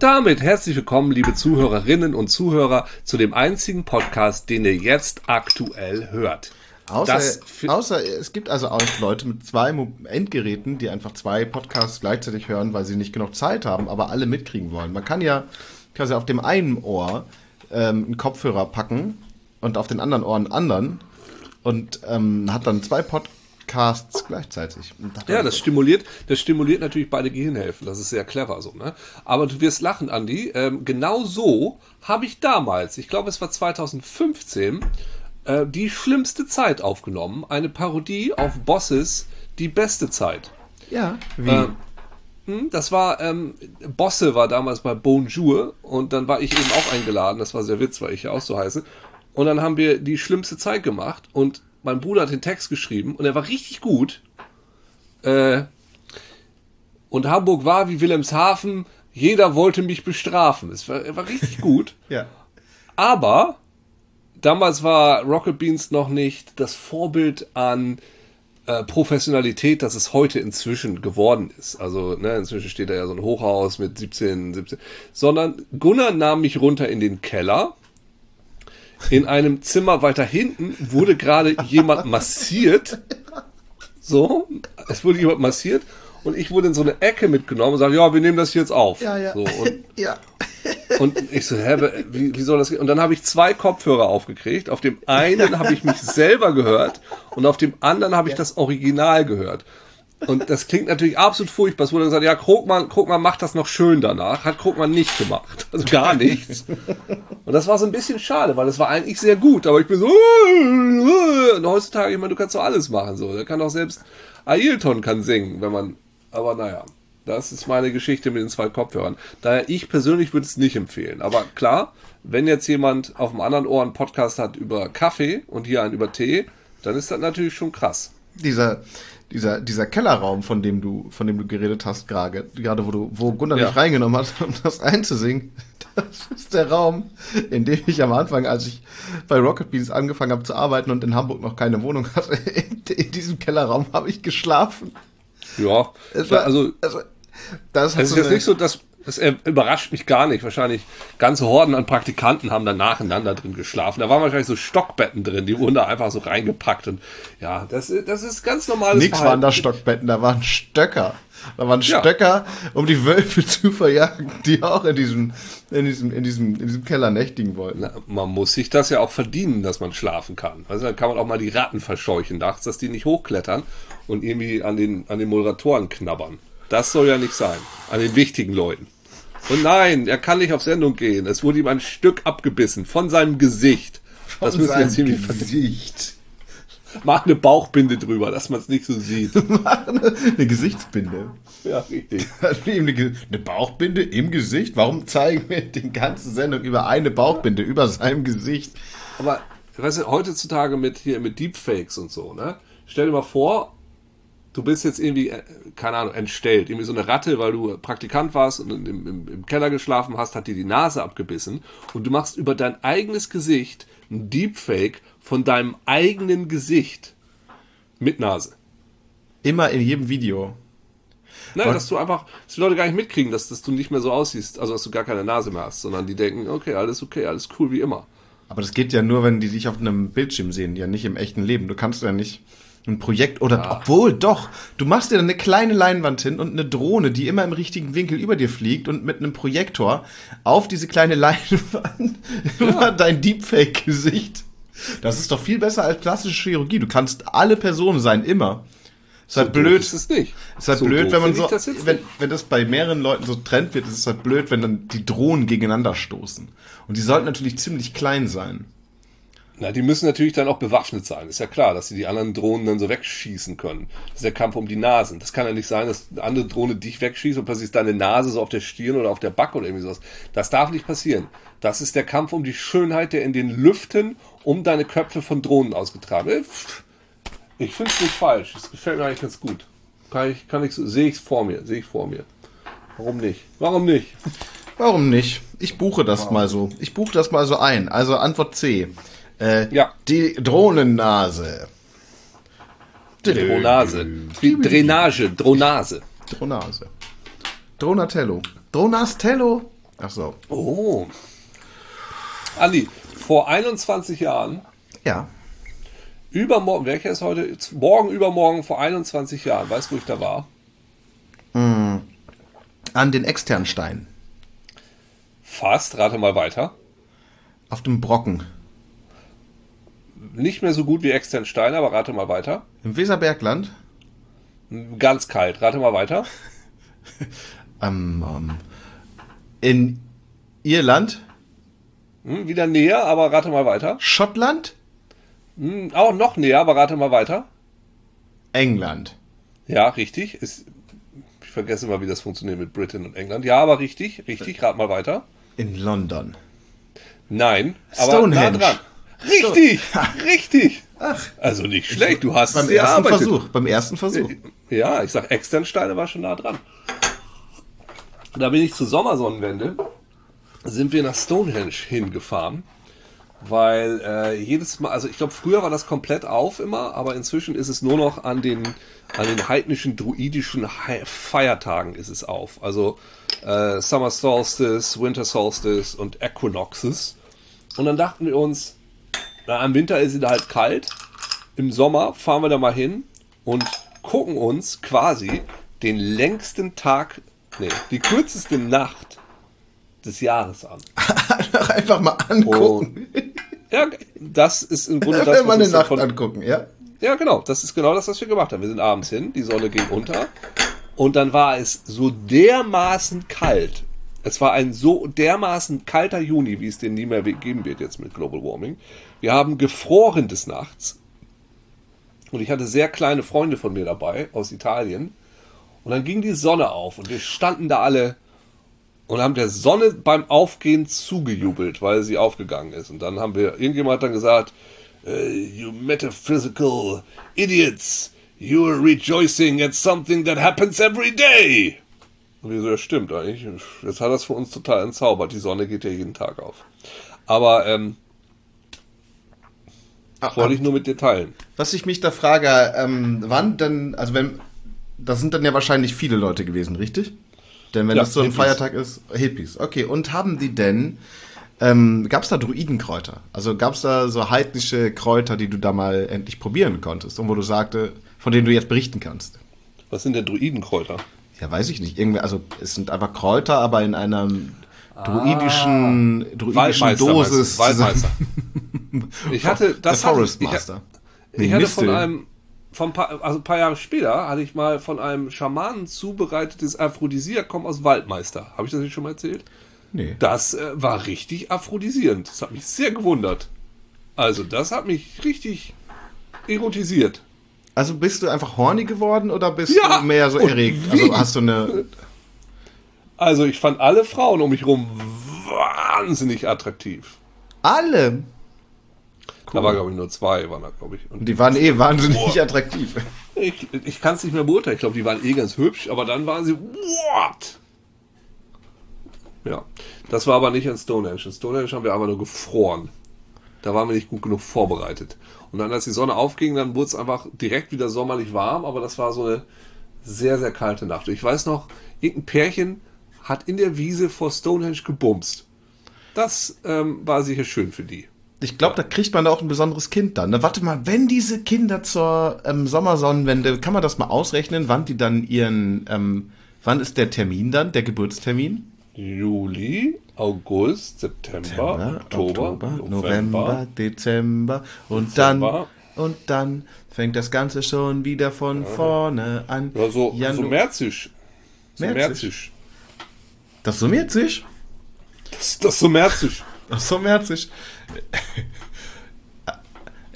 Und damit herzlich willkommen, liebe Zuhörerinnen und Zuhörer, zu dem einzigen Podcast, den ihr jetzt aktuell hört. Außer, außer es gibt also auch Leute mit zwei Endgeräten, die einfach zwei Podcasts gleichzeitig hören, weil sie nicht genug Zeit haben, aber alle mitkriegen wollen. Man kann ja quasi auf dem einen Ohr ähm, einen Kopfhörer packen und auf den anderen Ohr einen anderen und ähm, hat dann zwei Podcasts gleichzeitig. Ja, das stimuliert, das stimuliert natürlich beide Gehirnhälften. Das ist sehr clever so, ne? Aber du wirst lachen, Andi. Ähm, genau so habe ich damals, ich glaube, es war 2015, äh, die schlimmste Zeit aufgenommen. Eine Parodie auf Bosses, die beste Zeit. Ja, wie? Ähm, hm, das war, ähm, Bosse war damals bei Bonjour und dann war ich eben auch eingeladen. Das war sehr witz, weil ich ja auch so heiße. Und dann haben wir die schlimmste Zeit gemacht und mein Bruder hat den Text geschrieben und er war richtig gut. Äh, und Hamburg war wie Wilhelmshaven, jeder wollte mich bestrafen. Es war, er war richtig gut. ja. Aber damals war Rocket Beans noch nicht das Vorbild an äh, Professionalität, das es heute inzwischen geworden ist. Also ne, inzwischen steht da ja so ein Hochhaus mit 17, 17, sondern Gunnar nahm mich runter in den Keller. In einem Zimmer weiter hinten wurde gerade jemand massiert. So, es wurde jemand massiert und ich wurde in so eine Ecke mitgenommen und sage, ja, wir nehmen das jetzt auf. Ja, ja. So, und, ja. und ich so, hä, wie, wie soll das gehen? Und dann habe ich zwei Kopfhörer aufgekriegt. Auf dem einen habe ich mich selber gehört und auf dem anderen habe ich das Original gehört. Und das klingt natürlich absolut furchtbar. Es wurde gesagt, ja, Krogmann, Krogmann macht das noch schön danach. Hat Krogmann nicht gemacht. Also gar nichts. Und das war so ein bisschen schade, weil es war eigentlich sehr gut. Aber ich bin so, und heutzutage, ich meine, du kannst doch alles machen, so. Da kann auch selbst Ailton kann singen, wenn man aber naja, das ist meine Geschichte mit den zwei Kopfhörern. Daher ich persönlich würde es nicht empfehlen. Aber klar, wenn jetzt jemand auf dem anderen Ohr einen Podcast hat über Kaffee und hier einen über Tee, dann ist das natürlich schon krass. Dieser, dieser, dieser Kellerraum, von dem du, von dem du geredet hast, gerade, gerade wo du, wo Gunnar ja. mich reingenommen hat, um das einzusingen, das ist der Raum, in dem ich am Anfang, als ich bei Rocket Beans angefangen habe zu arbeiten und in Hamburg noch keine Wohnung hatte, in, in diesem Kellerraum habe ich geschlafen. Ja, war, also, also das es ist jetzt nicht so, dass das überrascht mich gar nicht. Wahrscheinlich ganze Horden an Praktikanten haben da nacheinander drin geschlafen. Da waren wahrscheinlich so Stockbetten drin, die wurden da einfach so reingepackt. Und ja, das, das ist ganz normales Nix Verhalten. waren da Stockbetten, da waren Stöcker. Da waren Stöcker, ja. um die Wölfe zu verjagen, die auch in diesem, in diesem, in diesem, in diesem Keller nächtigen wollten. Na, man muss sich das ja auch verdienen, dass man schlafen kann. Also dann kann man auch mal die Ratten verscheuchen nachts, dass die nicht hochklettern und irgendwie an den, an den Moderatoren knabbern. Das soll ja nicht sein. An den wichtigen Leuten. Und nein, er kann nicht auf Sendung gehen. Es wurde ihm ein Stück abgebissen von seinem Gesicht. Von das müssen wir ziemlich Gesicht. Mach eine Bauchbinde drüber, dass man es nicht so sieht. Mach eine, eine Gesichtsbinde. Ja, richtig. eine, eine Bauchbinde im Gesicht? Warum zeigen wir die ganze Sendung über eine Bauchbinde über seinem Gesicht? Aber, weißt du, heutzutage mit hier mit Deepfakes und so, ne? Stell dir mal vor, du bist jetzt irgendwie, äh, keine Ahnung, entstellt. Irgendwie so eine Ratte, weil du Praktikant warst und im, im, im Keller geschlafen hast, hat dir die Nase abgebissen und du machst über dein eigenes Gesicht ein Deepfake von deinem eigenen Gesicht mit Nase. Immer in jedem Video. Nein, dass du einfach, dass die Leute gar nicht mitkriegen, dass, dass du nicht mehr so aussiehst, also dass du gar keine Nase mehr hast, sondern die denken, okay, alles okay, alles cool wie immer. Aber das geht ja nur, wenn die dich auf einem Bildschirm sehen, ja nicht im echten Leben. Du kannst ja nicht ein Projekt oder ja. obwohl doch, du machst dir eine kleine Leinwand hin und eine Drohne, die immer im richtigen Winkel über dir fliegt und mit einem Projektor auf diese kleine Leinwand ja. dein Deepfake-Gesicht. Das ist doch viel besser als klassische Chirurgie. Du kannst alle Personen sein, immer. Ist halt so blöd. Ist es nicht. Ist halt so blöd, wenn man so, wenn, wenn das bei mehreren Leuten so trennt wird, ist es halt blöd, wenn dann die Drohnen gegeneinander stoßen. Und die sollten natürlich ziemlich klein sein. Na, die müssen natürlich dann auch bewaffnet sein. Ist ja klar, dass sie die anderen Drohnen dann so wegschießen können. Das ist der Kampf um die Nasen. Das kann ja nicht sein, dass eine andere Drohne dich wegschießt und plötzlich ist deine Nase so auf der Stirn oder auf der Backe oder irgendwie sowas. Das darf nicht passieren. Das ist der Kampf um die Schönheit, der in den Lüften um deine Köpfe von Drohnen ausgetragen wird. Ich finde es nicht falsch. Das gefällt mir eigentlich ganz gut. Kann ich, kann ich sehe ich es vor mir, sehe ich vor mir. Warum nicht? Warum nicht? Warum nicht? Ich buche das wow. mal so. Ich buche das mal so ein. Also Antwort C. Äh, ja. Die Drohnennase. Dronase. Drainage, Dronase. Dronase. Dronatello. Dronastello. Ach so. Oh. Andi, vor 21 Jahren, Ja. übermorgen, welcher ist heute? Morgen, übermorgen, vor 21 Jahren, weißt du, wo ich da war? An den externen Stein. Fast, rate mal weiter. Auf dem Brocken. Nicht mehr so gut wie extern Stein, aber rate mal weiter. Im Weserbergland. Ganz kalt, rate mal weiter. Ähm, ähm, in Irland. Hm, wieder näher, aber rate mal weiter. Schottland. Hm, auch noch näher, aber rate mal weiter. England. Ja, richtig. Ist, ich vergesse immer, wie das funktioniert mit Britain und England. Ja, aber richtig, richtig, rat mal weiter. In London. Nein, aber Stonehenge. nah dran. Richtig, Ha. richtig. Ach. Also nicht schlecht, du hast Beim es ersten gearbeitet. Versuch. Beim ersten Versuch. Ja, ich sag, Externsteine war schon nah dran. Da bin ich zur Sommersonnenwende, sind wir nach Stonehenge hingefahren, weil äh, jedes Mal, also ich glaube, früher war das komplett auf immer, aber inzwischen ist es nur noch an den, an den heidnischen, druidischen Hei- Feiertagen ist es auf. Also äh, Summer Solstice, Winter Solstice und Equinoxes. Und dann dachten wir uns, na, im Winter ist es halt kalt, im Sommer fahren wir da mal hin und gucken uns quasi den längsten Tag, nee, die kürzeste Nacht des Jahres an. Einfach mal angucken. Ja, das ist im Grunde das, Einfach mal eine Nacht davon- angucken, ja? Ja, genau, das ist genau das, was wir gemacht haben. Wir sind abends hin, die Sonne ging unter und dann war es so dermaßen kalt. Es war ein so dermaßen kalter Juni, wie es den nie mehr geben wird jetzt mit Global Warming. Wir haben gefroren des Nachts. Und ich hatte sehr kleine Freunde von mir dabei aus Italien. Und dann ging die Sonne auf und wir standen da alle und haben der Sonne beim Aufgehen zugejubelt, weil sie aufgegangen ist. Und dann haben wir, irgendjemand hat dann gesagt, äh, you metaphysical idiots, you are rejoicing at something that happens every day. Und wir so, ja stimmt eigentlich. Jetzt hat das für uns total entzaubert. Die Sonne geht ja jeden Tag auf. Aber ähm, Ach, wollte ich nur mit dir teilen. Was ich mich da frage, ähm, wann denn, also wenn, das sind dann ja wahrscheinlich viele Leute gewesen, richtig? Denn wenn Ja, das so ein Hippies. Feiertag ist, Hippies, okay. Und haben die denn, ähm, gab es da Druidenkräuter? Also gab es da so heidnische Kräuter, die du da mal endlich probieren konntest und wo du sagte, von denen du jetzt berichten kannst? Was sind denn Druidenkräuter? Ja, weiß ich nicht. Irgendwie, also es sind einfach Kräuter, aber in einer druidischen, druidischen Waldmeister, Dosis. Waldmeister. Ich hatte das Der Forest hatte ich- Master. Ich, ich hatte Mistel. von einem, von ein paar, also ein paar Jahre später, hatte ich mal von einem Schamanen zubereitetes Aphrodisiakum aus Waldmeister. Habe ich das nicht schon mal erzählt? Nee. Das äh, war richtig aphrodisierend. Das hat mich sehr gewundert. Also, das hat mich richtig erotisiert. Also bist du einfach horny geworden oder bist Ja, du mehr so erregt? wie? Also hast du eine. Also, ich fand alle Frauen um mich rum wahnsinnig attraktiv. Alle! Da war, glaube ich, nur zwei, waren da, glaube ich. Und Die waren eh wahnsinnig attraktiv. ich ich kann es nicht mehr beurteilen. Ich glaube, die waren eh ganz hübsch, aber dann waren sie, what? Ja, das war aber nicht in Stonehenge. In Stonehenge haben wir aber nur gefroren. Da waren wir nicht gut genug vorbereitet. Und dann, als die Sonne aufging, dann wurde es einfach direkt wieder sommerlich warm, aber das war so eine sehr, sehr kalte Nacht. Und ich weiß noch, irgendein Pärchen hat in der Wiese vor Stonehenge gebumst. Das ähm, war sicher schön für die. Ich glaube, da kriegt man da auch ein besonderes Kind dann. Na, warte mal, wenn diese Kinder zur ähm, Sommersonnenwende, kann man das mal ausrechnen, wann die dann ihren, ähm, wann ist der Termin dann, der Geburtstermin? Juli, August, September, Oktober, November. November, Dezember und Dezember. dann und dann fängt das Ganze schon wieder von vorne an. Ja, so, Janu- so märzisch. So Märzisch? märzisch. Das summiert sich. Das, das ist so märzisch. Ach so märzig.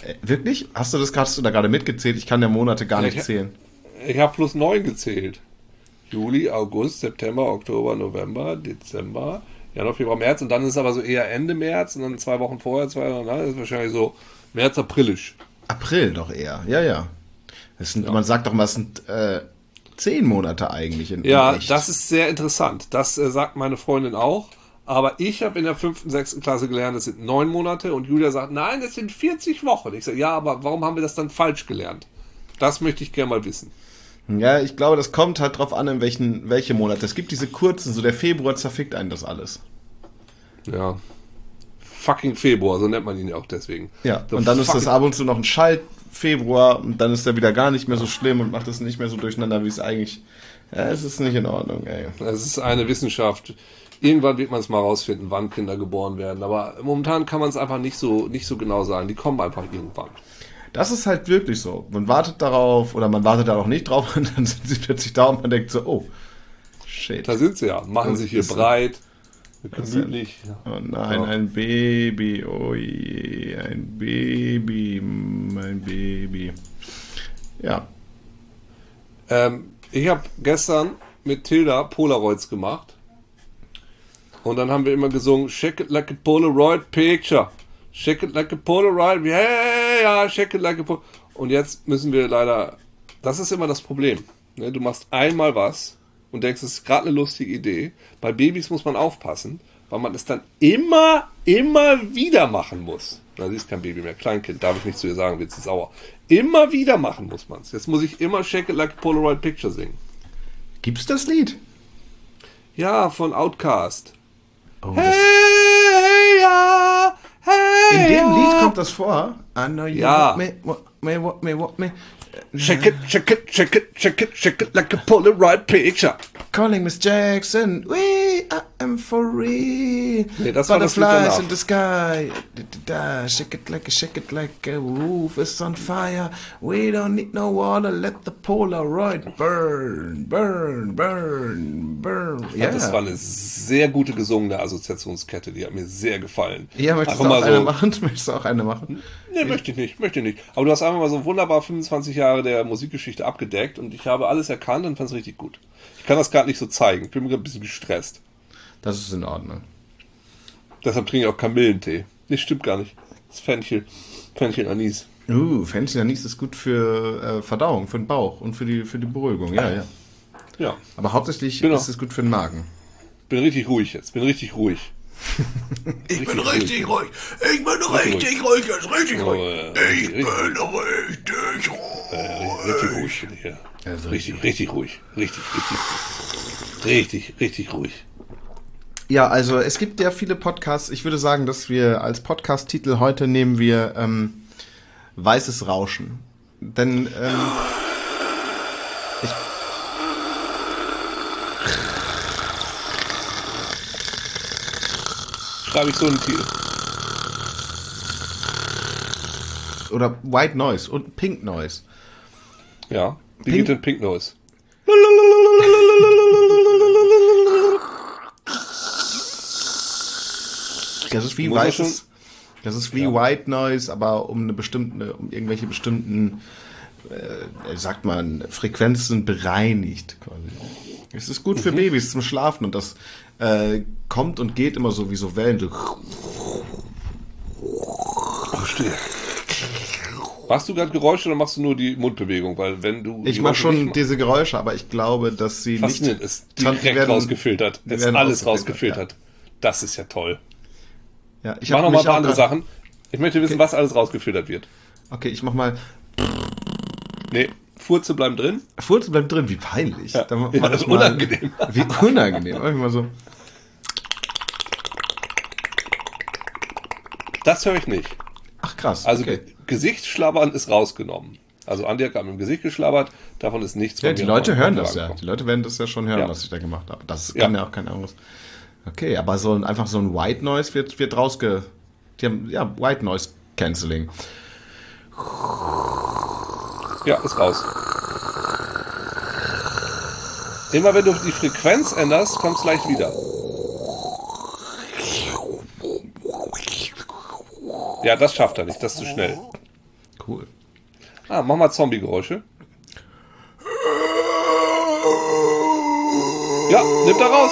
Äh, Wirklich? Hast du das gerade hast du da gerade mitgezählt? Ich kann der Monate gar Ja, nicht ich- zählen. Ich habe plus neun gezählt. Juli, August, September, Oktober, November, Dezember, Januar, Februar, März. Und dann ist es aber so eher Ende März und dann zwei Wochen vorher, zwei Wochen nach, ist wahrscheinlich so März, Aprilisch. April doch eher. Ja, ja. Das sind, Man sagt doch mal, es sind äh, zehn Monate eigentlich. In, Ja, echt. das ist sehr interessant. Das äh, sagt meine Freundin auch. Aber ich habe in der fünften, sechsten Klasse gelernt, es sind neun Monate und Julia sagt, nein, es sind 40 Wochen. Ich sage, ja, aber warum haben wir das dann falsch gelernt? Das möchte ich gerne mal wissen. Ja, ich glaube, das kommt halt drauf an, in welchen welche Monate. Es gibt diese kurzen, so der Februar zerfickt einen das alles. Ja. Fucking Februar, so nennt man ihn ja auch deswegen. Ja, The und dann ist das ab und zu noch ein Schalt Februar und dann ist er wieder gar nicht mehr so schlimm und macht es nicht mehr so durcheinander, wie es eigentlich. Ja, es ist nicht in Ordnung, ey. Es ist eine Wissenschaft. Irgendwann wird man es mal rausfinden, wann Kinder geboren werden. Aber momentan kann man es einfach nicht so, nicht so genau sagen. Die kommen einfach irgendwann. Das ist halt wirklich so. Man wartet darauf oder man wartet da auch nicht drauf und dann sind sie plötzlich da und man denkt so, oh, shit. Da sind sie ja. Machen sich hier ist so. Gemütlich. Oh nein, ein Baby, oh je, ein Baby, mein Baby. Ja, Ähm, ich habe gestern mit Tilda Polaroids gemacht. Und dann haben wir immer gesungen, shake it like a Polaroid picture. Shake it like a Polaroid, yeah, ja, shake it like a Polaroid. Und jetzt müssen wir leider, das ist immer das Problem. Ne? Du machst einmal was und denkst, es ist gerade eine lustige Idee. Bei Babys muss man aufpassen, weil man es dann immer, immer wieder machen muss. Na, sie ist kein Baby mehr, Kleinkind, darf ich nicht zu ihr sagen, wird sie sauer. Immer wieder machen muss man es. Jetzt muss ich immer Shake It Like a Polaroid Picture singen. gibt's das Lied? Ja, von Outcast. Oh, das, Hey, ja, hey, in dem ja. Lied kommt das vor. I know you Ja. want me, want me, want me, want me. Shake it, shake it, shake it, shake it, shake it like a Polaroid picture. Calling Miss Jackson, we I am for real. Nee, das Butterflies in the sky. Da. Shake it like a, shake it like a roof is on fire. We don't need no water. Let the Polaroid burn, burn, burn, burn. Ja. Das war eine sehr gute gesungene Assoziationskette, die hat mir sehr gefallen. Ja, möchtest du auch mal eine so, machen? Möchtest du auch eine machen? Nee, möchte ich nicht, möchte ich nicht. Aber du hast einfach mal so wunderbar 25 Jahre der Musikgeschichte abgedeckt und ich habe alles erkannt und fand es richtig gut. Ich kann das gerade nicht so zeigen. Ich bin mir gerade ein bisschen gestresst. Das ist in Ordnung. Deshalb trinke ich auch Kamillentee. Nee, stimmt gar nicht. Das ist Fenchel. Fenchel Anis. Uh, Fenchel Anis ist gut für äh, Verdauung, für den Bauch und für die, für die Beruhigung. Ja, ja. Ja, Aber hauptsächlich Genau. ist es gut für den Magen. bin richtig ruhig jetzt. Bin richtig ruhig. Ich bin Richtig ruhig. Ich bin richtig ruhig. Jetzt richtig ruhig. Ich bin richtig ruhig. richtig ruhig bin ich hier. Also richtig, richtig ruhig. Richtig, richtig, richtig, richtig ruhig. Ja, also es gibt ja viele Podcasts. Ich würde sagen, dass wir als Podcast-Titel heute nehmen wir ähm, Weißes Rauschen. Denn ähm, ich, Schreibe ich so einen Titel. oder White Noise und Pink Noise. Ja. Wie Pink- geht denn Pink Noise? Das ist wie weißes. Das ist wie White Noise, aber um eine bestimmte, um irgendwelche bestimmten, äh, sagt man, Frequenzen bereinigt. Quasi. Es ist gut für Mhm. Babys zum Schlafen und das äh, kommt und geht immer so wie so Wellen. So. Still. Machst du gerade Geräusche oder machst du nur die Mundbewegung? Weil wenn du Ich mache schon nicht diese Geräusche, aber ich glaube, dass sie machst, nicht. ist direkt werden- rausgefiltert. Ist alles rausgefiltert, rausgefiltert. Das ist ja toll. Ja, ich Mach hab noch mal mich ein paar andere Sachen. Ich möchte wissen, was alles rausgefiltert wird. Okay, ich mach mal. Nee, Furze bleiben drin. Furz bleibt drin, wie peinlich. Ja. Dann Ja, das ist unangenehm. Wie unangenehm. Mach ich mal so. Das höre ich nicht. Ach krass. Also okay. Ge- Gesichtsschlabbern ist rausgenommen. Also Andi hat gerade mit dem Gesicht geschlabbert, davon ist nichts Ja, die Leute hören das ja. Die Leute werden das ja schon hören, Ja. was ich da gemacht habe. Das Ja. kann ja auch kein anderes. Okay, aber so ein, einfach so ein White Noise wird, wird rausge. Die haben, ja, White Noise Canceling. Ja, ist raus. Immer wenn du die Frequenz änderst, kommt es gleich wieder. Ja, das schafft er nicht, das ist zu schnell. Cool. Ah, mach mal Zombie-Geräusche. Ja, nimmt er raus.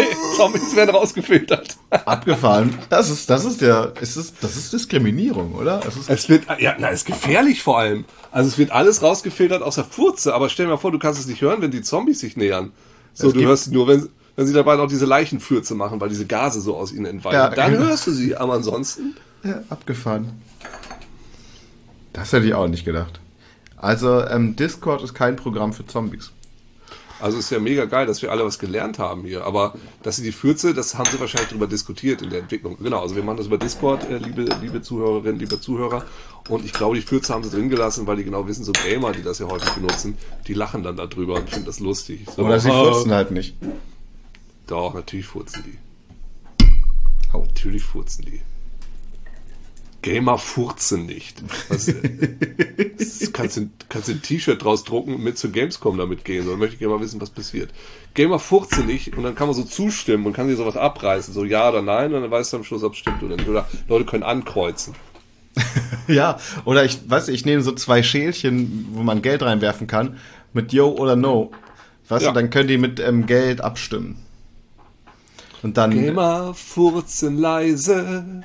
Nee, Zombies werden rausgefiltert. Abgefahren. Das ist, das ist ja, ist es, das ist Diskriminierung, oder? Es ist, Es wird, ja, na, ist gefährlich vor allem. Also es wird alles rausgefiltert außer Furze, aber stell dir mal vor, du kannst es nicht hören, wenn die Zombies sich nähern. So, Es du hörst nur, wenn, wenn sie dabei noch diese Leichenfürze machen, weil diese Gase so aus ihnen entweichen. Ja, Dann genau. hörst du sie, aber ansonsten. ja, abgefahren. Das hätte ich auch nicht gedacht. Also, ähm, Discord ist kein Programm für Zombies. Also ist ja mega geil, dass wir alle was gelernt haben hier. Aber dass sie die Fürze, das haben sie wahrscheinlich darüber diskutiert in der Entwicklung. Genau, also wir machen das über Discord, äh, liebe, liebe Zuhörerinnen, liebe Zuhörer. Und ich glaube, die Fürze haben sie drin gelassen, weil die genau wissen, so Gamer, die das ja häufig benutzen, die lachen dann darüber und finden das lustig. So, Oder sie äh, furzen halt nicht. Doch, natürlich furzen die. Hau. Natürlich furzen die. Gamer furzen nicht. Was, kannst du kannst ein T-Shirt draus drucken und mit zu Gamescom damit gehen. So, dann möchte ich gerne mal wissen, was passiert. Gamer furzen nicht und dann kann man so zustimmen und kann sich sowas abreißen. So ja oder nein und dann weißt du am Schluss, ob es stimmt oder nicht. Oder Leute können ankreuzen. Ja, oder ich weiß, ich nehme so zwei Schälchen, wo man Geld reinwerfen kann, mit Yo oder No. Weißt Ja. du, dann können die mit ähm, Geld abstimmen. Und dann. Gamer furzen leise.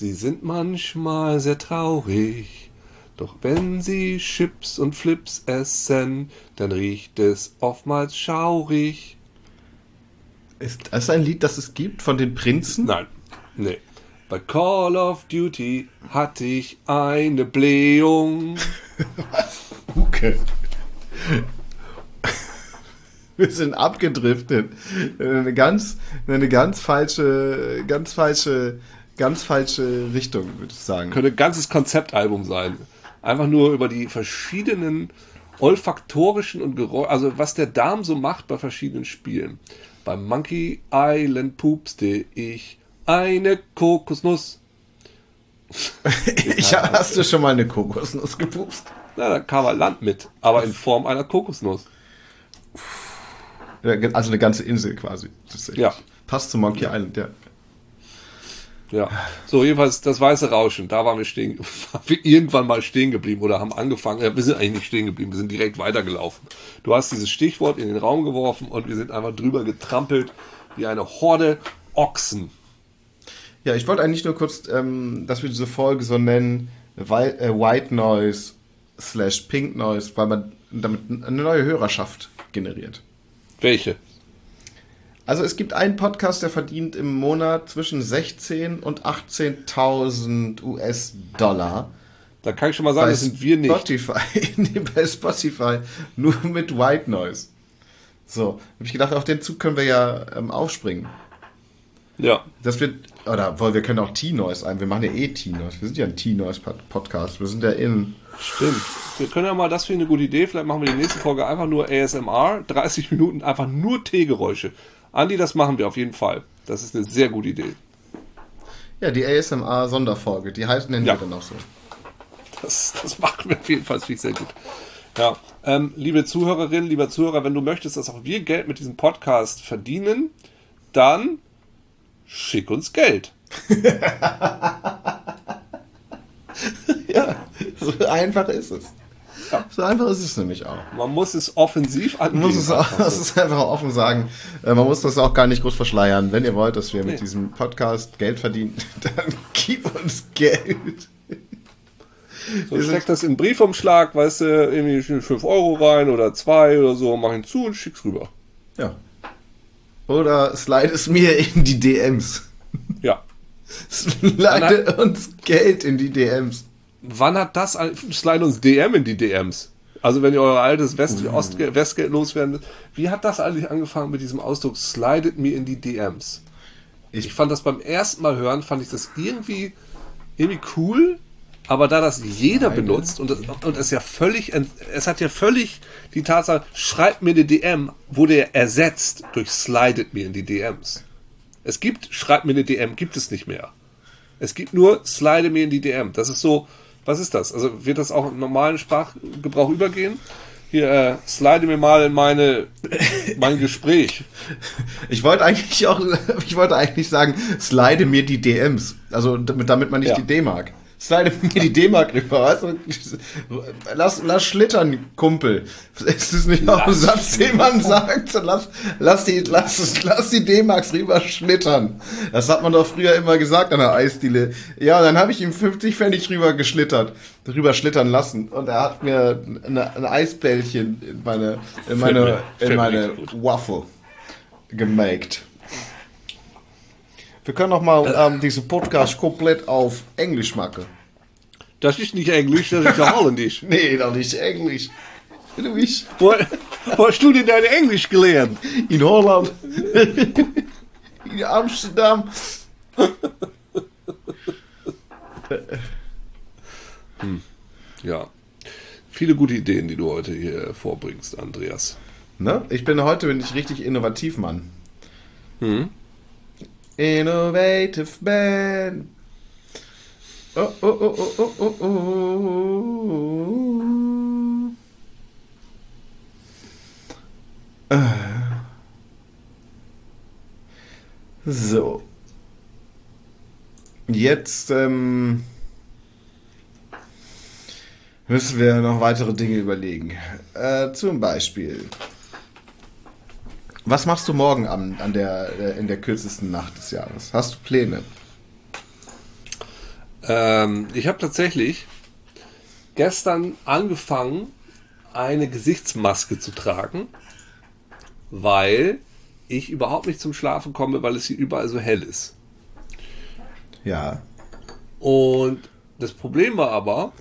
Sie sind manchmal sehr traurig. Doch wenn sie Chips und Flips essen, dann riecht es oftmals schaurig. Ist das ein Lied, das es gibt von den Prinzen? Nein, nee. Bei Call of Duty hatte ich eine Blähung. Okay. Wir sind abgedriftet. Eine ganz, eine ganz falsche, ganz falsche, ganz falsche Richtung, würde ich sagen. Könnte ein ganzes Konzeptalbum sein. Einfach nur über die verschiedenen olfaktorischen und Geräusche, also was der Darm so macht bei verschiedenen Spielen. Beim Monkey Island pupste ich eine Kokosnuss. Ich, hast du schon mal eine Kokosnuss gepupst? Na, da kam ein Land mit, aber in Form einer Kokosnuss. Ja, Also eine ganze Insel quasi. Ja. Passt zu Monkey Island, ja. Ja. So, jedenfalls das weiße Rauschen, da waren wir stehen, waren wir irgendwann mal stehen geblieben oder haben angefangen, ja, wir sind eigentlich nicht stehen geblieben, wir sind direkt weitergelaufen. Du hast dieses Stichwort in den Raum geworfen und wir sind einfach drüber getrampelt wie eine Horde Ochsen. Ja, ich wollte eigentlich nur kurz, ähm, dass wir diese Folge so nennen, äh, White Noise slash Pink Noise, weil man damit eine neue Hörerschaft generiert. Welche? Also es gibt einen Podcast, der verdient im Monat zwischen 16 und 18.000 US-Dollar. Da kann ich schon mal sagen, das sind wir nicht. Spotify, nee, bei Spotify nur mit White Noise. So, habe ich gedacht, auf den Zug können wir ja ähm, aufspringen. Ja. Das wird, oder wohl, wir können auch T-Noise ein. Wir machen ja eh T-Noise. Wir sind ja ein T-Noise-Podcast. Wir sind ja in. Stimmt. Wir können ja mal, das finde ich eine gute Idee, vielleicht machen wir die nächste Folge einfach nur ASMR, 30 Minuten einfach nur Teegeräusche. Andi, das machen wir auf jeden Fall. Das ist eine sehr gute Idee. Ja, die ASMR-Sonderfolge. Die heißt, nennen Ja. wir dann auch so. Das, das machen wir auf jeden Fall, sehr gut. Ja, ähm, liebe Zuhörerinnen, lieber Zuhörer, wenn du möchtest, dass auch wir Geld mit diesem Podcast verdienen, dann schick uns Geld. Ja, so einfach ist es. Ja. So einfach ist es nämlich auch. Man muss es offensiv angehen. Man muss es, auch, das ist einfach offen sagen. Äh, Man muss das auch gar nicht groß verschleiern. Wenn ihr wollt, dass wir mit Nee. diesem Podcast Geld verdienen, dann gib uns Geld. so, steck das in Briefumschlag, weißt du, irgendwie 5 Euro rein oder 2 oder so, mach ihn zu und schick's rüber. Ja. Oder slide es mir in die DMs. Ja. Slide uns Geld in die DMs. Wann hat das, slide uns DM in die DMs? Also wenn ihr euer altes West Ostgeld, Westgeld loswerden, wie hat das eigentlich angefangen mit diesem Ausdruck, slidet mir in die DMs? Ich- Ich fand das beim ersten Mal hören, fand ich das irgendwie, irgendwie cool, aber da das jeder benutzt und, es- und es ja völlig, es hat ja völlig die Tatsache, schreibt mir eine DM, wurde ja ersetzt durch slidet mir in die DMs. Es gibt, schreibt mir eine DM, gibt es nicht mehr. Es gibt nur slide mir in die DM. Das ist so, was ist das? Also wird das auch im normalen Sprachgebrauch übergehen? Hier, äh, slide mir mal in meine, mein Gespräch. Ich wollte eigentlich auch, ich wollte eigentlich sagen, slide mir die DMs. Also damit, damit man nicht Ja. die D-Mark. Slide mir die D-Mark rüber, weißt du? Lass, lass schlittern, Kumpel. Ist das nicht auch ein Satz, den man sagt? Lass, lass die, lass, lass die D-Marks rüber schlittern. Das hat man doch früher immer gesagt an der Eisdiele. Ja, dann habe ich ihm 50 Pfennig rüber geschlittert, rüber schlittern lassen. Und er hat mir eine, ein Eisbällchen in meine, in meine, in meine nichts gut. Waffle gemaked. Wir können auch mal ähm, diesen Podcast komplett auf Englisch machen. Das ist nicht Englisch, das ist ja Holländisch. Nee, dat is Englisch. Ich. Woher, Wo hast du denn dein Englisch gelernt? In Holland. In Amsterdam. Ja. Viele gute Ideen, die du heute hier vorbringst, Andreas. Ne? Ich bin heute bin ich richtig innovativ, Mann. Innovative Man. Oh, oh, oh, oh, oh, oh, oh. Äh. So. Jetzt ähm, müssen wir noch weitere Dinge überlegen. Äh, zum Beispiel. Was machst du morgen an, an der, äh, in der kürzesten Nacht des Jahres? Hast du Pläne? Ähm, ich habe tatsächlich gestern angefangen, eine Gesichtsmaske zu tragen, weil ich überhaupt nicht zum Schlafen komme, weil es hier überall so hell ist. Ja. Und das Problem war aber,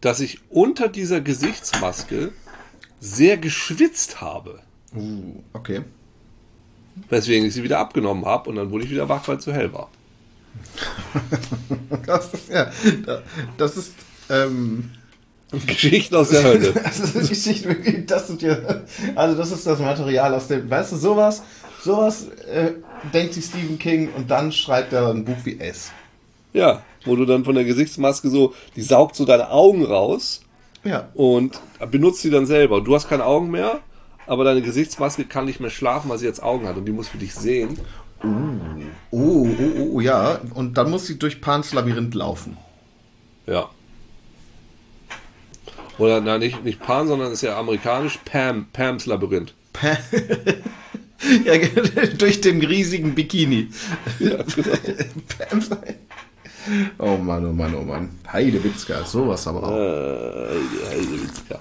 dass ich unter dieser Gesichtsmaske sehr geschwitzt habe. Uh, okay. Weswegen ich sie wieder abgenommen habe und dann wurde ich wieder wach, weil es zu hell war. Das ist, ja, da- das ist, ähm, Geschichten aus der Hölle. das ist eine Geschichte, wirklich, das ist ja, also das ist das Material aus dem, weißt du, sowas, sowas äh, denkt sich Stephen King und dann schreibt er ein Buch wie S. Ja, wo du dann von der Gesichtsmaske so, die saugt so deine Augen raus Ja. und benutzt sie dann selber. Du hast keine Augen mehr, aber deine Gesichtsmaske kann nicht mehr schlafen, weil sie jetzt Augen hat und die muss für dich sehen. Oh, oh, oh, oh, ja. Und dann muss sie durch Pans Labyrinth laufen. Ja. Oder nein, nicht, nicht Pan, sondern ist ja amerikanisch Pam, Pams Labyrinth. ja, durch den riesigen Bikini. Ja, genau. Pams- oh Mann, oh Mann, oh Mann. Heidewitzka, sowas aber auch. Äh, ja.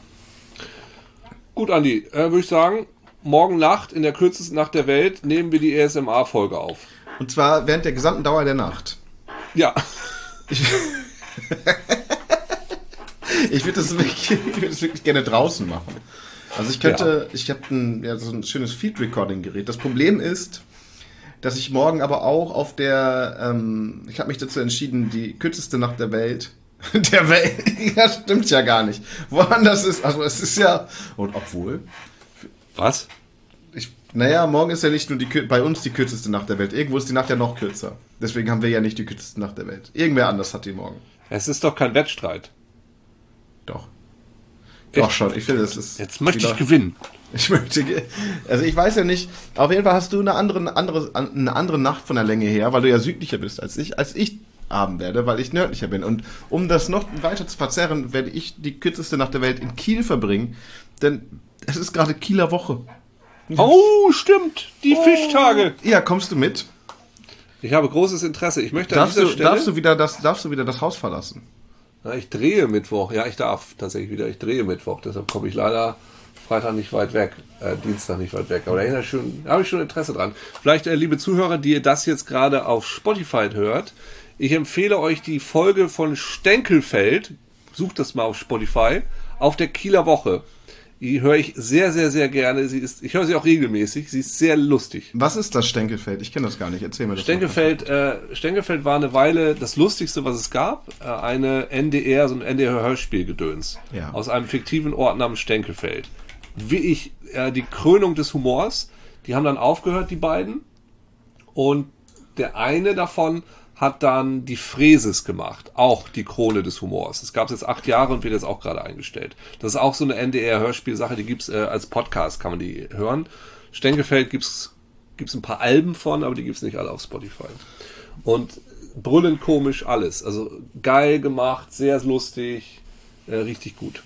Gut, Andi, äh, würde ich sagen, morgen Nacht, in der kürzesten Nacht der Welt, nehmen wir die ASMR-Folge auf. Und zwar während der gesamten Dauer der Nacht. Ja. Ich würde das, wirklich- ich würd das wirklich gerne draußen machen. Also ich könnte, ich habe ein, ja, so ein schönes Feed-Recording-Gerät. Das Problem ist, dass ich morgen aber auch auf der, ähm, ich habe mich dazu entschieden, die kürzeste Nacht der Welt, der Welt, ja stimmt ja gar nicht. Woanders ist, also es ist ja, und obwohl, Was? ich, naja, morgen ist ja nicht nur die, bei uns die kürzeste Nacht der Welt. Irgendwo ist die Nacht ja noch kürzer. Deswegen haben wir ja nicht die kürzeste Nacht der Welt. Irgendwer anders hat die morgen. Es ist doch kein Wettstreit. Doch. Doch schon, ich finde, das ist. Jetzt möchte ich gewinnen. Ich möchte, also ich weiß ja nicht, auf jeden Fall hast du eine andere, andere, eine andere Nacht von der Länge her, weil du ja südlicher bist als ich, als ich haben werde, weil ich nördlicher bin. Und um das noch weiter zu verzerren, werde ich die kürzeste Nacht der Welt in Kiel verbringen, denn es ist gerade Kieler Woche. Oh, stimmt. Die Fischtage. Ja, kommst du mit? Ich habe großes Interesse. Ich möchte an Darfst dieser du, Stelle. darfst du wieder das, darfst du wieder das Haus verlassen? Na, ich drehe Mittwoch. Ja, ich darf tatsächlich wieder. Ich drehe Mittwoch. Deshalb komme ich leider Freitag nicht weit weg, äh, Dienstag nicht weit weg. Aber da habe ich schon Interesse dran. Vielleicht, äh, liebe Zuhörer, die ihr das jetzt gerade auf Spotify hört, ich empfehle euch die Folge von Stenkelfeld. Sucht das mal auf Spotify. Auf der Kieler Woche. Die höre ich sehr, sehr, sehr gerne. Sie ist, ich höre sie auch regelmäßig. Sie ist sehr lustig. Was ist das Stenkelfeld? Ich kenne das gar nicht. Erzähl mir das. Stenkelfeld, äh, Stenkelfeld war eine Weile das Lustigste, was es gab. Äh, eine NDR, so ein NDR-Hörspielgedöns. Ja. Aus einem fiktiven Ort namens Stenkelfeld. Wie ich, äh, die Krönung des Humors. Die haben dann aufgehört, die beiden. Und der eine davon hat dann die Fräses gemacht. Auch die Krone des Humors. Das gab es jetzt acht Jahre und wird jetzt auch gerade eingestellt. Das ist auch so eine NDR-Hörspielsache, die gibt's äh, als Podcast, kann man die hören. Stenkelfeld gibt's gibt's ein paar Alben von, aber die gibt's nicht alle auf Spotify. Und brüllend komisch alles. Also geil gemacht, sehr lustig, äh, richtig gut.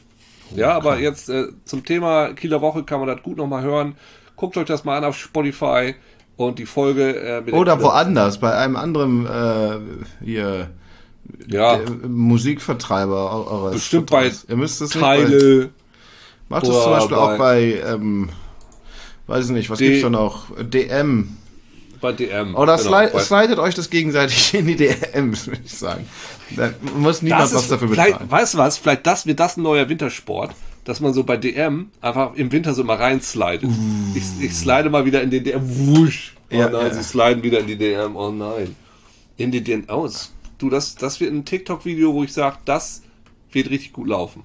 Ja, aber jetzt äh, zum Thema Kieler Woche kann man das gut nochmal hören. Guckt euch das mal an auf Spotify und die Folge äh, mit der Oder woanders, bei einem anderen äh, hier Ja, äh, Musikvertreiber eu- eures bestimmt bei Vertrauens. Ihr müsst es nicht bei, Teile. macht es zum Beispiel bei- auch bei ähm, weiß ich nicht, was D- gibt's da noch? DM. bei DM. Oder Genau, sli bei- slidet euch das gegenseitig in die DMs, würde ich sagen. Da muss niemand das was ist, dafür bezahlen. weißt du was, vielleicht das wird das ein neuer Wintersport. Dass man so bei DM einfach im Winter so mal reinslidet. Ich, ich slide mal wieder in den DM. Wusch. Oh Ja, nein, ja. sie sliden wieder in die DM. Oh nein. In die DM. Oh, du, das, das wird ein TikTok-Video, wo ich sage, das wird richtig gut laufen.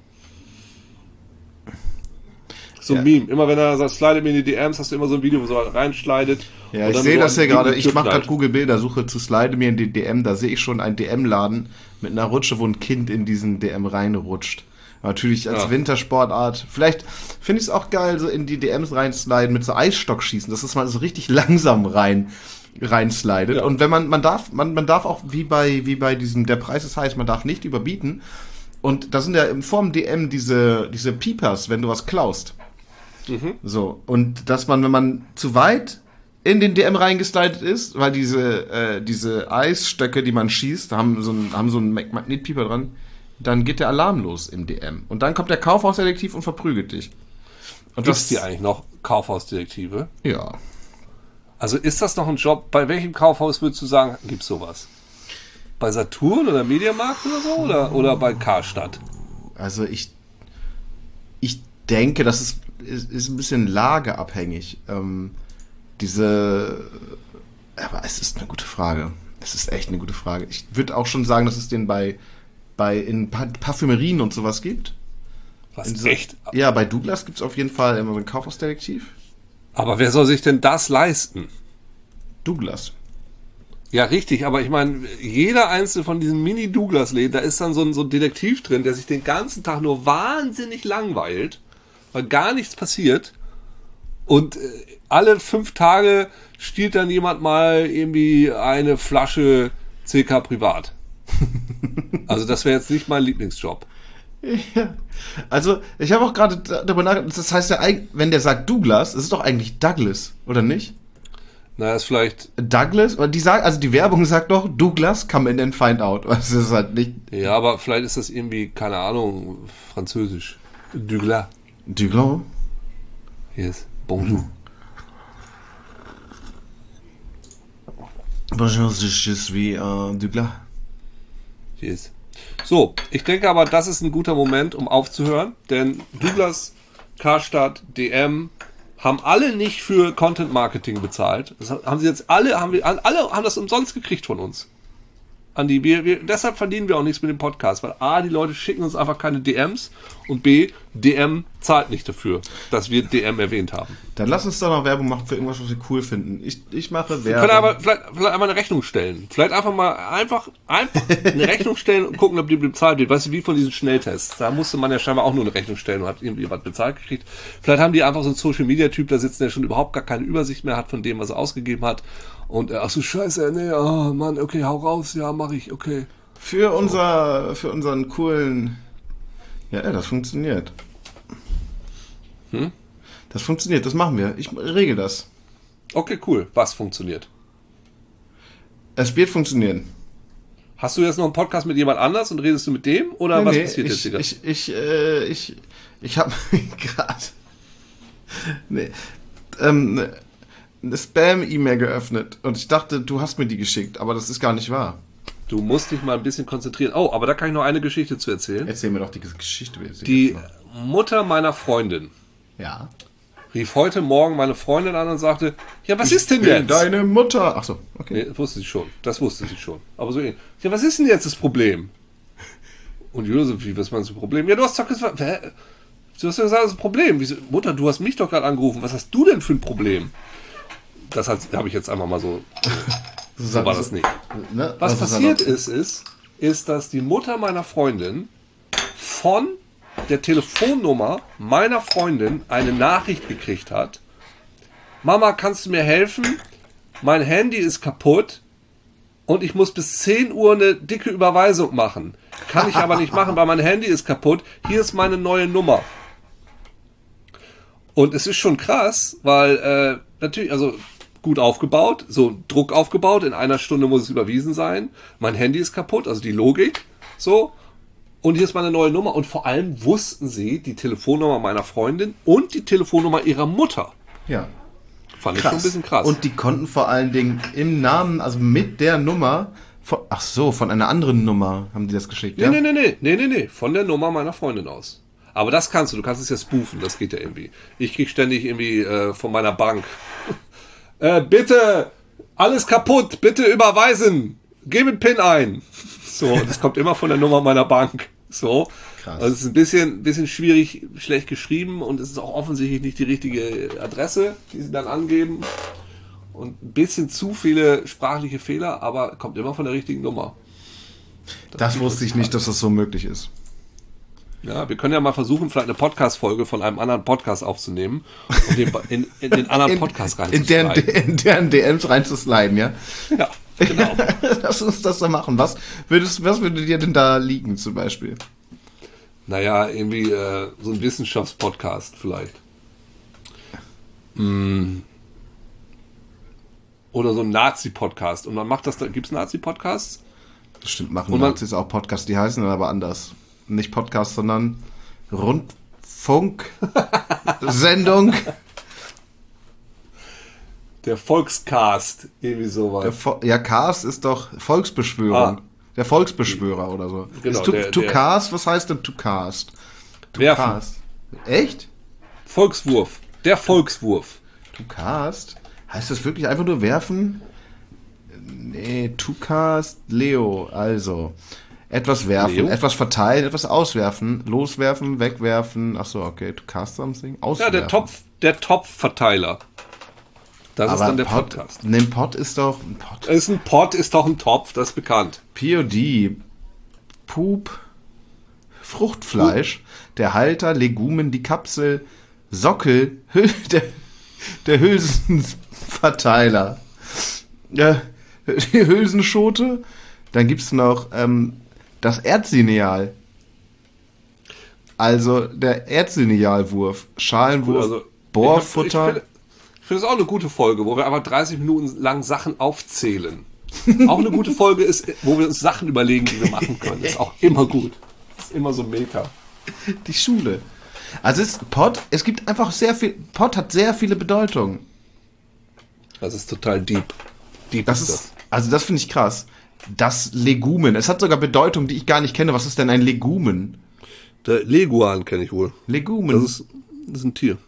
So ein Ja. Meme. Immer wenn er sagt, slide mir in die DMs, hast du immer so ein Video, wo so reinschleidet. Ja, ich sehe das hier gerade. Ich mache gerade. Google Bildersuche zu Slide mir in die DM. Da sehe ich schon einen DM-Laden mit einer Rutsche, wo ein Kind in diesen DM reinrutscht. Natürlich als Ja. Wintersportart. Vielleicht finde ich es auch geil, so in die DMs reinsliden mit so Eisstock schießen, dass es mal so richtig langsam rein reinslidet. Ja. Und wenn man, man darf, man, man darf auch wie bei, wie bei diesem, der Preis ist heiß, man darf nicht überbieten. Und da sind ja im vorm DM diese, diese Piepers, wenn du was klaust. So, und dass man, wenn man zu weit in den DM reingeslidet ist, weil diese, äh, diese Eisstöcke, die man schießt, haben so einen, haben so einen Mag- Magnetpieper dran, dann geht der Alarm los im DM. Und dann kommt der Kaufhausdetektiv und verprügelt dich. Und Gibt's die eigentlich noch Kaufhausdetektive? Ja. Also ist das noch ein Job? Bei welchem Kaufhaus würdest du sagen, gibt's sowas? Bei Saturn oder Mediamarkt oder so? Oder, oder bei Karstadt? Also ich, ich denke, das ist, ist, ist ein bisschen lageabhängig. Ähm, diese, aber es ist eine gute Frage. Es ist echt eine gute Frage. Ich würde auch schon sagen, dass es den bei, bei in Pa- Parfümerien und sowas gibt. Was dieser- echt? Ja, bei Douglas gibt es auf jeden Fall immer so einen Kaufhausdetektiv. Aber wer soll sich denn das leisten? Douglas. Ja, richtig, aber ich meine, jeder einzelne von diesen Mini-Douglas-Läden, da ist dann so ein, so ein Detektiv drin, der sich den ganzen Tag nur wahnsinnig langweilt, weil gar nichts passiert. Und äh, alle fünf Tage stiehlt dann jemand mal irgendwie eine Flasche CK Privat. Also das wäre jetzt nicht mein Lieblingsjob. Ja. Also, ich habe auch gerade darüber nachgedacht, das heißt ja, wenn der sagt Douglas, ist es doch eigentlich Douglas, oder nicht? Na, ist vielleicht, Douglas, oder die sagt, also die Werbung sagt doch, Douglas, come in and find out. Das ist halt nicht ja, aber vielleicht ist das irgendwie, keine Ahnung, französisch. Douglas. Douglas. Yes. Bonjour. Bonjour, je suis euh, Douglas. Yes. So, ich denke aber, das ist ein guter Moment, um aufzuhören, denn Douglas, Karstadt, DM haben alle nicht für Content Marketing bezahlt. Das haben sie jetzt alle, haben wir, alle haben das umsonst gekriegt von uns. Andi, wir, wir, deshalb verdienen wir auch nichts mit dem Podcast, weil A, die Leute schicken uns einfach keine DMs und B, DM zahlt nicht dafür, dass wir DM erwähnt haben. Dann lass uns doch noch Werbung machen für irgendwas, was wir cool finden. Ich, ich mache Wir können Werbung. aber vielleicht, vielleicht einmal eine Rechnung stellen. Vielleicht einfach mal einfach, einfach eine Rechnung stellen und gucken, ob die bezahlt wird. Weißt du, wie von diesen Schnelltests. Da musste man ja scheinbar auch nur eine Rechnung stellen und hat irgendwie was bezahlt gekriegt. Vielleicht haben die einfach so einen Social Media Typ da sitzen, der schon überhaupt gar keine Übersicht mehr hat von dem, was er ausgegeben hat. Und äh, ach so scheiße, nee, oh Mann, okay, hau raus, ja, mach ich, okay. Für unser, für unseren coolen. Ja, ja, das funktioniert. Hm? Das funktioniert, das machen wir. Ich regel das. Okay, cool. Was funktioniert? Es wird funktionieren. Hast du jetzt noch einen Podcast mit jemand anders und redest du mit dem? Oder was passiert jetzt ich, hier? ich, ich, äh, ich, ich habe gerade nee, ähm, eine Spam-E-Mail geöffnet und ich dachte, du hast mir die geschickt, aber das ist gar nicht wahr. Du musst dich mal ein bisschen konzentrieren. Oh, aber da kann ich noch eine Geschichte zu erzählen. Erzähl mir doch die Geschichte. Die Mutter meiner Freundin ja. rief heute Morgen meine Freundin an und sagte, ja, was ist denn jetzt? Deine Mutter. Ach so, okay. Nee, das wusste sie schon. Das wusste sie schon. Aber so, ähnlich. ja, was ist denn jetzt das Problem? Und Julia so, wie, was meinst du Problem? Ja, du hast doch gesagt, hä? Du hast ja gesagt, das ist ein Problem. Wieso? Mutter, du hast mich doch gerade angerufen. Was hast du denn für ein Problem? Das habe ich jetzt einfach mal so, so war das nicht. Ne? Was ist passiert ist, ist, ist, dass die Mutter meiner Freundin von der Telefonnummer meiner Freundin eine Nachricht gekriegt hat. Mama, kannst du mir helfen? Mein Handy ist kaputt und ich muss bis 10 Uhr eine dicke Überweisung machen. Kann ich aber nicht machen, weil mein Handy ist kaputt. Hier ist meine neue Nummer. Und es ist schon krass, weil äh, natürlich, also gut aufgebaut, so Druck aufgebaut, in einer Stunde muss es überwiesen sein. Mein Handy ist kaputt, also die Logik, so. Und hier ist meine neue Nummer. Und vor allem wussten sie die Telefonnummer meiner Freundin und die Telefonnummer ihrer Mutter. Ja. Fand ich schon ein bisschen krass. Und die konnten vor allen Dingen im Namen, also mit der Nummer, von, ach so, von einer anderen Nummer haben die das geschickt, nee, ja? nee, nee, nee, nee, nee, nee, von der Nummer meiner Freundin aus. Aber das kannst du, du kannst es ja spoofen, das geht ja irgendwie. Ich krieg ständig irgendwie äh, von meiner Bank. Äh, bitte, alles kaputt, bitte überweisen. Gib einen PIN ein. So, und das kommt immer von der Nummer meiner Bank. So. Krass. Also es ist ein bisschen, bisschen schwierig, schlecht geschrieben und es ist auch offensichtlich nicht die richtige Adresse, die sie dann angeben. Und ein bisschen zu viele sprachliche Fehler, aber kommt immer von der richtigen Nummer. Das wusste ich nicht, dass das so möglich ist. Ja, wir können ja mal versuchen, vielleicht eine Podcast-Folge von einem anderen Podcast aufzunehmen und den in, in den anderen Podcast in, deren, reinzuschreiben. in deren DMs reinzusliden, ja? Ja, genau. Lass uns das da machen. Was würdest, was würde dir denn da liegen, zum Beispiel? Naja, irgendwie äh, so ein Wissenschaftspodcast vielleicht. Mm. Oder so ein Nazi-Podcast. Und man macht das, da gibt's Nazi-Podcasts? Stimmt, machen Und man- Nazis auch Podcasts, die heißen dann aber anders. Nicht Podcast, sondern Rundfunk, Sendung. Der Volkscast, irgendwie sowas. Vo ja, Cast ist doch Volksbeschwörung. Ah. Der Volksbeschwörer oder so. Genau, ist to, der- to der- cast, was heißt denn to cast? To Werfen. cast. Echt? Volkswurf. Der Volkswurf. To cast? Heißt das wirklich einfach nur werfen? Nee, to cast, Leo, also. Etwas werfen, Leo? etwas verteilen, etwas auswerfen, loswerfen, wegwerfen. Ach so, okay, to cast something, Ja, auswerfen. der Topf, der Topfverteiler. Das ist Aber dann der Pod, Podcast. Ein Pod ist doch ein Pod. Ist ein Pot, ist doch ein Topf, das ist bekannt. POD, Pup, Fruchtfleisch, der Halter, Legumen, die Kapsel, Sockel, Hül der, der Hülsenverteiler, ja, die Hülsenschote, dann gibt's noch ähm, das Erzlineal. Also der Erzlinealwurf, Schalenwurf, Also, Bohrfutter. Ich finde ich finde es auch eine gute Folge, wo wir einfach 30 Minuten lang Sachen aufzählen. Auch eine gute Folge ist, wo wir uns Sachen überlegen, die wir machen können. Ist auch immer gut. Ist immer so meta. die Schule. Also es ist Pod, es gibt einfach sehr viel, Pod hat sehr viele Bedeutungen. Das ist total deep. Deep Das ist, also das finde ich krass. Das Legumen, es hat sogar Bedeutung, die ich gar nicht kenne. Was ist denn ein Legumen? Der Leguan kenne ich wohl. Legumen. Das ist, das ist ein Tier.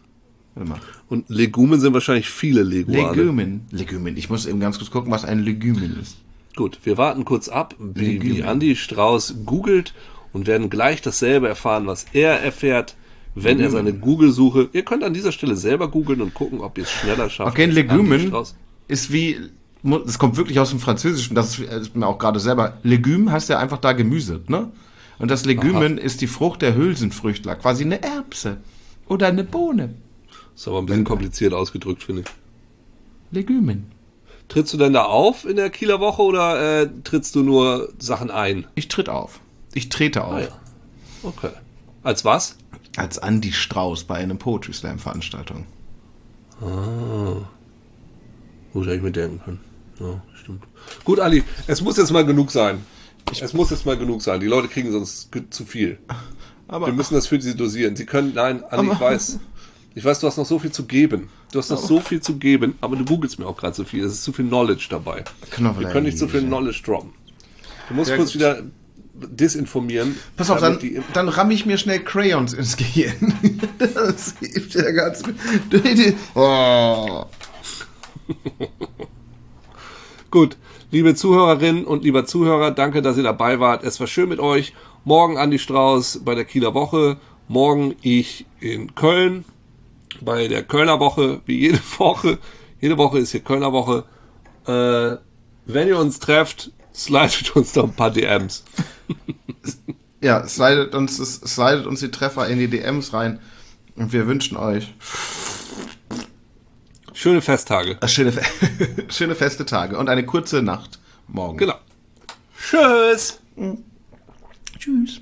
Warte mal. Und Legumen sind wahrscheinlich viele Leguane. Legumen. Legumen. Ich muss eben ganz kurz gucken, was ein Legumen ist. Gut, wir warten kurz ab, wie, wie Legumen. Andy Strauß googelt und werden gleich dasselbe erfahren, was er erfährt, wenn er seine Google-Suche. Ihr könnt an dieser Stelle selber googeln und gucken, ob ihr es schneller schafft. Okay, ein Legumen ist wie, das kommt wirklich aus dem Französischen, das ist, ist mir auch gerade selber. Legume heißt ja einfach da Gemüse, ne? Und das Legumen ist die Frucht der Hülsenfrüchtler, quasi eine Erbse oder eine Bohne. Ist aber ein bisschen kompliziert ausgedrückt, finde ich. Legumen. Trittst du denn da auf in der Kieler Woche oder äh, trittst du nur Sachen ein? Ich tritt auf. Ich trete auf. Ah ja. Okay. Als was? Als Andy Strauß bei einer Poetry Slam Veranstaltung. Gut, hätte ich mir denken können. Ja, stimmt. Gut, Ali, es muss jetzt mal genug sein. Es muss jetzt mal genug sein. Die Leute kriegen sonst zu viel. Aber Wir müssen das für sie dosieren. Sie können, nein, Ali, ich weiß. Ich weiß, du hast noch so viel zu geben. Du hast noch so viel zu geben, aber du googelst mir auch gerade so viel. Es ist zu viel Knowledge dabei. Wir können nicht so viel Knowledge droppen. Du musst Ja, kurz gut. wieder disinformieren. Pass auf, dann, dann ramme ich mir schnell Crayons ins Gehirn. Das hilft ja ganz. Oh. Gut, liebe Zuhörerinnen und lieber Zuhörer, danke, dass ihr dabei wart. Es war schön mit euch. Morgen Andi Strauß bei der Kieler Woche. Morgen ich in Köln bei der Kölner Woche, wie jede Woche. Jede Woche ist hier Kölner Woche. Äh, wenn ihr uns trefft, slidet uns doch ein paar DMs. Ja, slidet uns, slidet uns die Treffer in die DMs rein. Und wir wünschen euch Schöne Festtage. schöne, Fe- schöne feste Tage und eine kurze Nacht morgen. Genau. Tschüss. Tschüss.